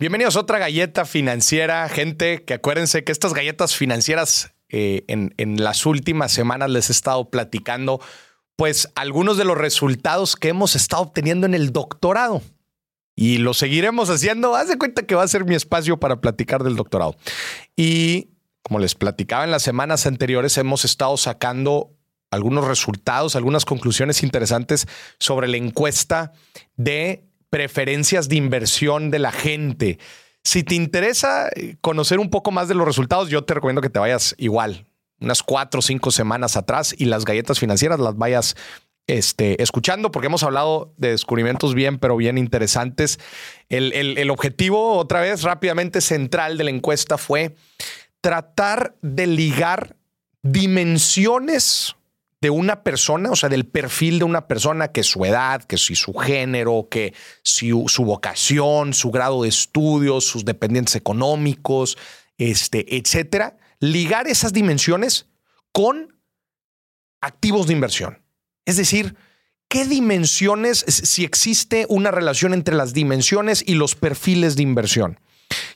Bienvenidos a otra galleta financiera, gente, que acuérdense que estas galletas financieras eh, en, en las últimas semanas les he estado platicando, pues algunos de los resultados que hemos estado obteniendo en el doctorado. Y lo seguiremos haciendo. Haz de cuenta que va a ser mi espacio para platicar del doctorado. Y como les platicaba en las semanas anteriores, hemos estado sacando algunos resultados, algunas conclusiones interesantes sobre la encuesta de preferencias de inversión de la gente. Si te interesa eh, conocer un poco más de los resultados, yo te recomiendo que te vayas igual, unas cuatro o cinco semanas atrás y las galletas financieras las vayas este, escuchando, porque hemos hablado de descubrimientos bien, pero bien interesantes. El, el objetivo, otra vez, rápidamente central de la encuesta fue tratar de ligar dimensiones de una persona, o sea, del perfil de una persona, que su edad, que si su género, que si su vocación, su grado de estudios, sus dependientes económicos, este, etcétera, ligar esas dimensiones con activos de inversión. Es decir, ¿qué dimensiones, si existe una relación entre las dimensiones y los perfiles de inversión?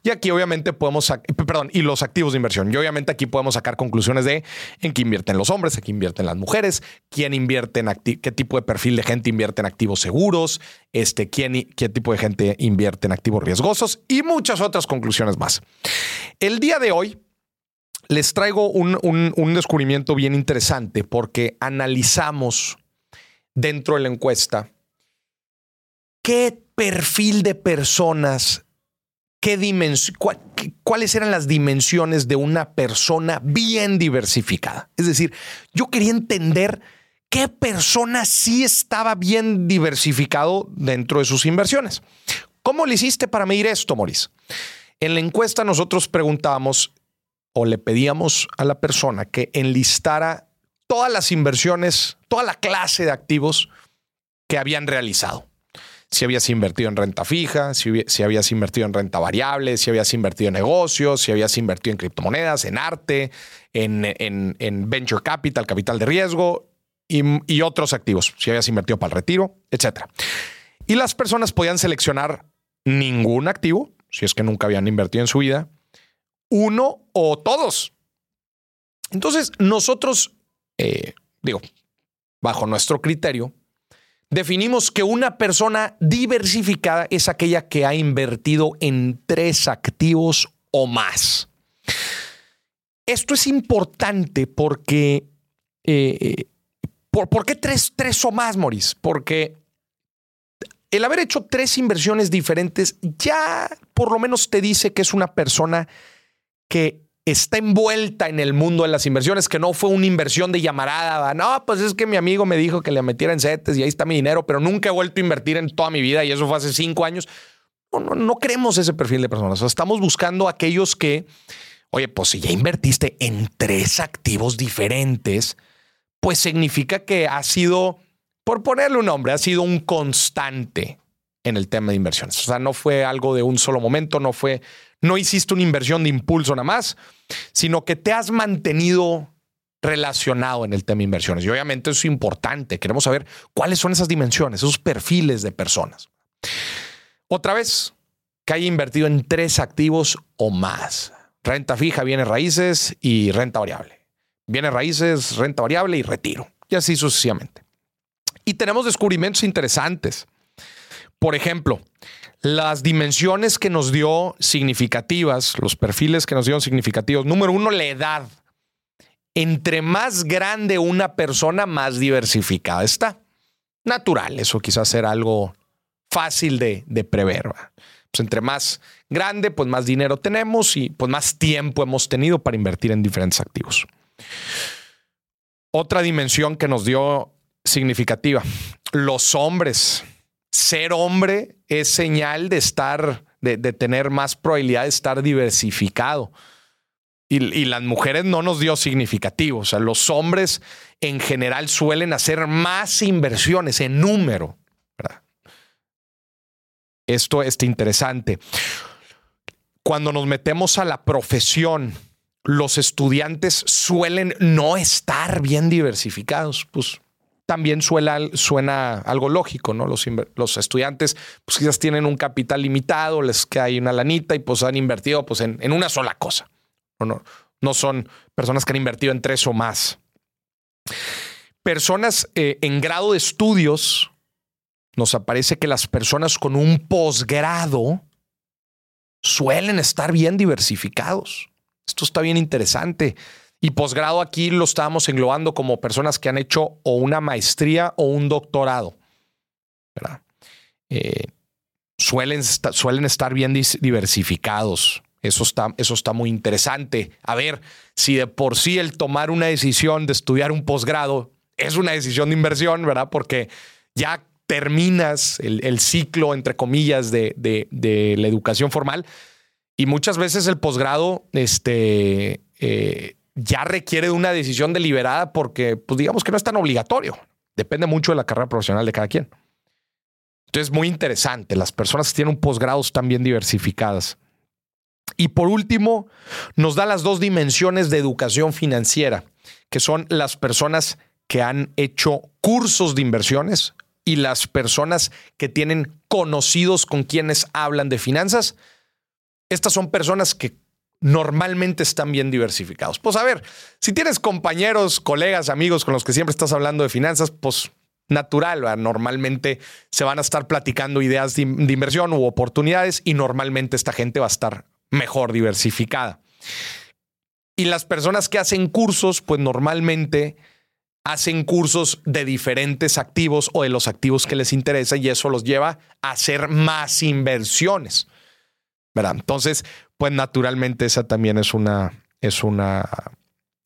Y aquí obviamente podemos, perdón, y los activos de inversión. Y obviamente aquí podemos sacar conclusiones de en qué invierten los hombres, en qué invierten las mujeres, quién qué tipo de perfil de gente invierte en activos seguros, este, quién, qué tipo de gente invierte en activos riesgosos y muchas otras conclusiones más. El día de hoy les traigo un, un descubrimiento bien interesante porque analizamos dentro de la encuesta qué perfil de personas qué cuáles eran las dimensiones de una persona bien diversificada. Es decir, yo quería entender qué persona sí estaba bien diversificado dentro de sus inversiones. ¿Cómo le hiciste para medir esto, Maurice? En la encuesta nosotros preguntábamos o le pedíamos a la persona que enlistara todas las inversiones, toda la clase de activos que habían realizado si habías invertido en renta fija, si, habías invertido en renta variable, si habías invertido en negocios, si habías invertido en criptomonedas, en arte, en, venture capital, capital de riesgo y, y, otros activos, si habías invertido para el retiro, etc. Y las personas podían seleccionar ningún activo, si es que nunca habían invertido en su vida, uno o todos. Entonces, nosotros, eh, digo, bajo nuestro criterio, definimos que una persona diversificada es aquella que ha invertido en tres activos o más. Esto es importante porque... Eh, ¿por, qué tres, tres o más, Maurice? Porque el haber hecho tres inversiones diferentes ya por lo menos te dice que es una persona que está envuelta en el mundo de las inversiones, que no fue una inversión de llamarada. No, pues es que mi amigo me dijo que le metiera en CETES y ahí está mi dinero, pero nunca he vuelto a invertir en toda mi vida y eso fue hace cinco años. No, no, no queremos ese perfil de personas. estamos buscando aquellos que, oye, pues si ya invertiste en tres activos diferentes, pues significa que ha sido, por ponerle un nombre, ha sido un constante en el tema de inversiones. O sea, no fue algo de un solo momento, no fue, no hiciste una inversión de impulso nada más, sino que te has mantenido relacionado en el tema de inversiones. Y obviamente eso es importante. Queremos saber cuáles son esas dimensiones, esos perfiles de personas. Otra vez, que haya invertido en tres activos o más. Renta fija, bienes raíces y renta variable. Bienes raíces, renta variable y retiro. Y así sucesivamente. Y tenemos descubrimientos interesantes. Por ejemplo, las dimensiones que nos dio significativas, los perfiles que nos dieron significativos. Número uno, la edad. Entre más grande una persona, más diversificada está. Natural, eso quizás sea algo fácil de, prever. Pues entre más grande, pues más dinero tenemos y pues más tiempo hemos tenido para invertir en diferentes activos. Otra dimensión que nos dio significativa, los hombres ser hombre es señal de estar, de, tener más probabilidad de estar diversificado. Y, las mujeres no nos dio significativo. O sea, los hombres en general suelen hacer más inversiones en número. Esto es interesante. Cuando nos metemos a la profesión, los estudiantes suelen no estar bien diversificados. Pues también suena algo lógico, ¿no? Los, estudiantes, pues quizás tienen un capital limitado, les cae una lanita y pues han invertido pues en, una sola cosa. No, no, no son personas que han invertido en tres o más. Personas eh, en grado de estudios, nos aparece que las personas con un posgrado suelen estar bien diversificados. Esto está bien interesante. Y posgrado aquí lo estábamos englobando como personas que han hecho o una maestría o un doctorado. Eh, suelen, suelen estar bien diversificados. Eso está, eso está muy interesante. A ver, si de por sí el tomar una decisión de estudiar un posgrado es una decisión de inversión, ¿verdad? Porque ya terminas el, ciclo, entre comillas, de, de, la educación formal y muchas veces el posgrado, este, eh, ya requiere de una decisión deliberada porque, pues digamos que no es tan obligatorio. Depende mucho de la carrera profesional de cada quien. Entonces, muy interesante. Las personas tienen un posgrado están bien diversificadas. Y por último, nos da las dos dimensiones de educación financiera, que son las personas que han hecho cursos de inversiones y las personas que tienen conocidos con quienes hablan de finanzas. Estas son personas que normalmente están bien diversificados. Pues a ver, si tienes compañeros, colegas, amigos con los que siempre estás hablando de finanzas, pues natural, normalmente se van a estar platicando ideas de, inversión u oportunidades y normalmente esta gente va a estar mejor diversificada. Y las personas que hacen cursos, pues normalmente hacen cursos de diferentes activos o de los activos que les interesa y eso los lleva a hacer más inversiones. ¿verdad? Entonces, pues naturalmente esa también es una, es una,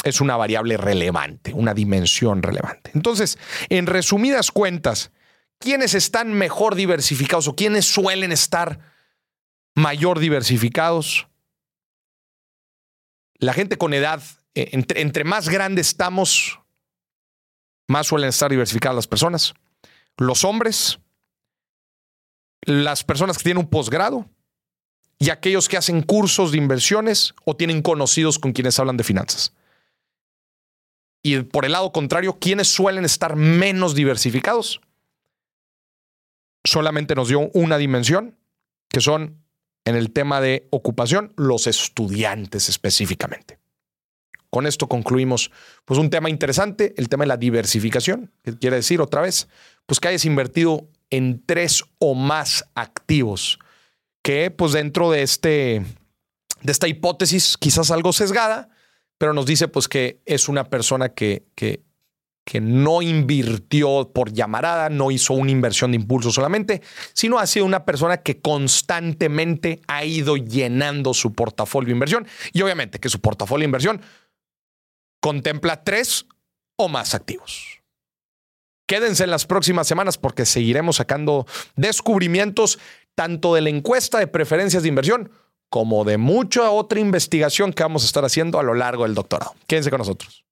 es una variable relevante, una dimensión relevante. Entonces, en resumidas cuentas, ¿quiénes están mejor diversificados o quiénes suelen estar mayor diversificados? La gente con edad, eh, entre, entre más grande estamos, más suelen estar diversificadas las personas. Los hombres, las personas que tienen un posgrado, y aquellos que hacen cursos de inversiones o tienen conocidos con quienes hablan de finanzas. Y por el lado contrario, ¿quiénes suelen estar menos diversificados? Solamente nos dio una dimensión, que son en el tema de ocupación, los estudiantes específicamente. Con esto concluimos pues un tema interesante, el tema de la diversificación, que quiere decir otra vez, pues que hayas invertido en tres o más activos que pues dentro de, este, de esta hipótesis, quizás algo sesgada, pero nos dice pues que es una persona que, que, que no invirtió por llamarada, no hizo una inversión de impulso solamente, sino ha sido una persona que constantemente ha ido llenando su portafolio de inversión y obviamente que su portafolio de inversión contempla tres o más activos. Quédense en las próximas semanas porque seguiremos sacando descubrimientos tanto de la encuesta de preferencias de inversión como de mucha otra investigación que vamos a estar haciendo a lo largo del doctorado. Quédense con nosotros.